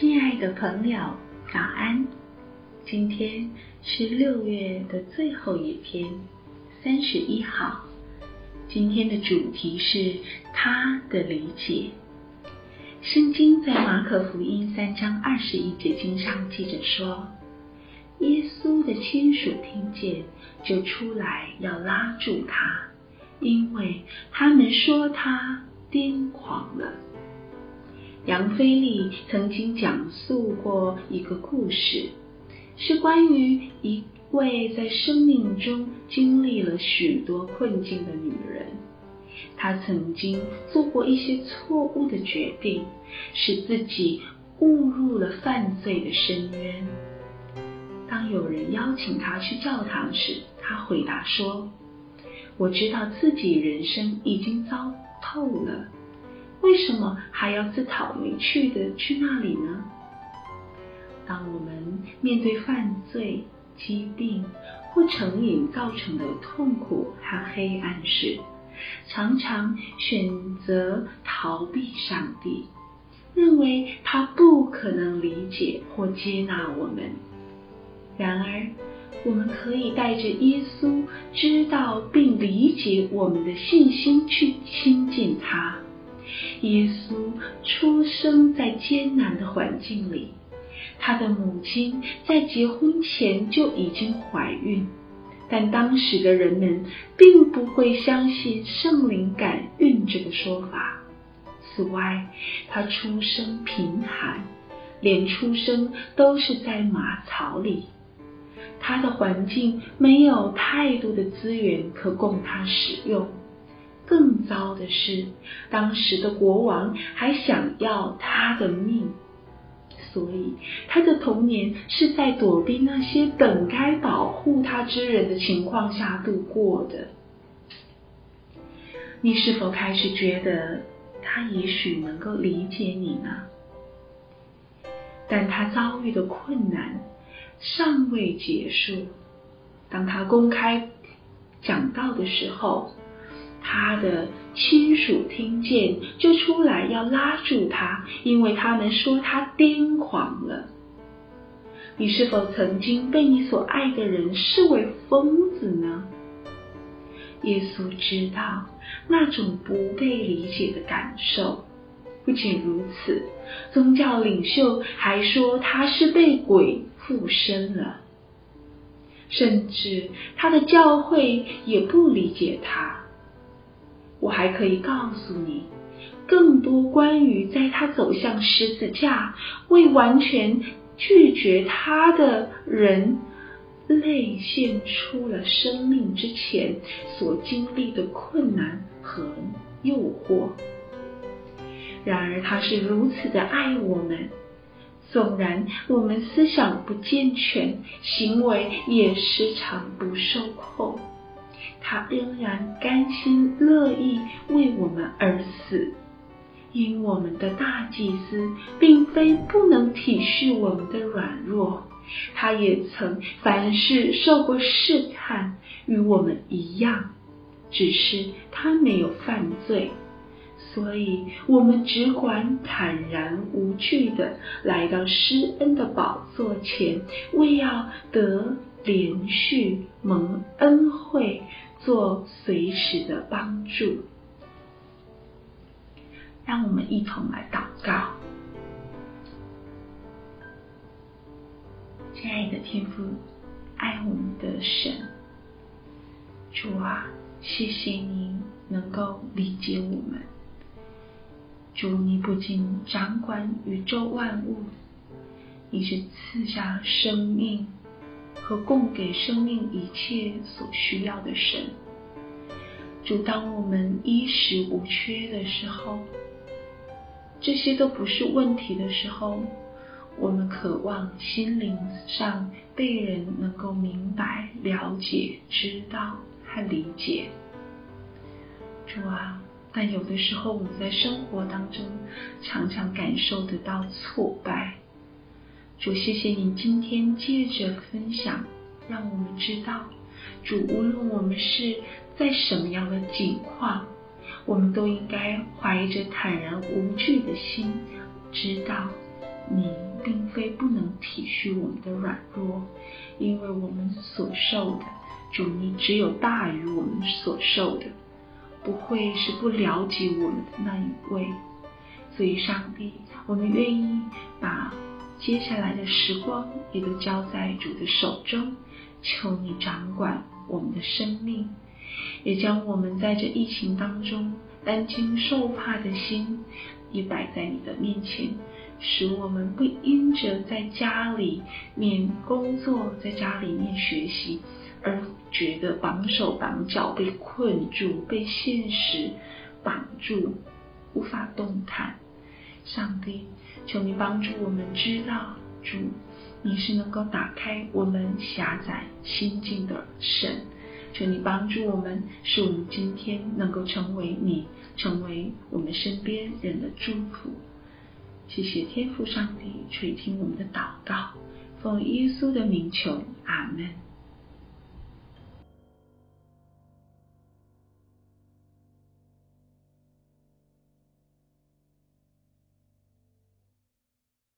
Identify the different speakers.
Speaker 1: 亲爱的朋友，早安！今天是六月的最后一天，三十一号。今天的主题是他的理解。圣经在马可福音三章二十一节经上记着说，耶稣的亲属听见，就出来要拉住他，因为他们说他癫狂了。杨飞利曾经讲述过一个故事，是关于一位在生命中经历了许多困境的女人。她曾经做过一些错误的决定，使自己误入了犯罪的深渊。当有人邀请她去教堂时，她回答说：“我知道自己人生已经糟透了。”为什么还要自讨没趣的去那里呢？当我们面对犯罪、疾病或成瘾造成的痛苦和黑暗时，常常选择逃避上帝，认为他不可能理解或接纳我们。然而，我们可以带着耶稣知道并理解我们的信心去亲近他。耶稣出生在艰难的环境里，他的母亲在结婚前就已经怀孕，但当时的人们并不会相信圣灵感孕这个说法。此外，他出生贫寒，连出生都是在马槽里，他的环境没有太多的资源可供他使用。更糟的是，当时的国王还想要他的命，所以他的童年是在躲避那些本该保护他之人的情况下度过的。你是否开始觉得他也许能够理解你呢？但他遭遇的困难尚未结束。当他公开讲道的时候，他的亲属听见，就出来要拉住他，因为他们说他癫狂了。你是否曾经被你所爱的人视为疯子呢？耶稣知道那种不被理解的感受。不仅如此，宗教领袖还说他是被鬼附身了，甚至他的教会也不理解他。我还可以告诉你更多关于在他走向十字架、未完全拒绝他的人泪献出了生命之前所经历的困难和诱惑。然而，他是如此的爱我们，纵然我们思想不健全，行为也时常不受控。他仍然甘心乐意为我们而死，因我们的大祭司并非不能体恤我们的软弱，他也曾凡事受过试探，与我们一样，只是他没有犯罪，所以我们只管坦然无惧的来到施恩的宝座前，为要得怜恤蒙恩惠。做随时的帮助，让我们一同来祷告。亲爱的天父，爱我们的神，主啊，谢谢你能够理解我们。主，你不仅掌管宇宙万物，你是赐下生命。和供给生命一切所需要的神，主，当我们衣食无缺的时候，这些都不是问题的时候，我们渴望心灵上被人能够明白、了解、知道和理解。主啊，但有的时候我们在生活当中常常感受得到挫败。主，谢谢你今天借着分享，让我们知道，主，无论我们是在什么样的境况，我们都应该怀着坦然无惧的心，知道你并非不能体恤我们的软弱，因为我们所受的，主你只有大于我们所受的，不会是不了解我们的那一位。所以，上帝，我们愿意把接下来的时光也都交在主的手中，求你掌管我们的生命，也将我们在这疫情当中担惊受怕的心也摆在你的面前。使我们不因着在家里面工作，在家里面学习，而觉得绑手绑脚，被困住，被现实绑住，无法动弹。上帝，求你帮助我们知道，主，你是能够打开我们狭窄心境的神。求你帮助我们，使我们今天能够成为你，成为我们身边人的祝福。谢谢天父上帝垂听我们的祷告，奉耶稣的名求，阿门。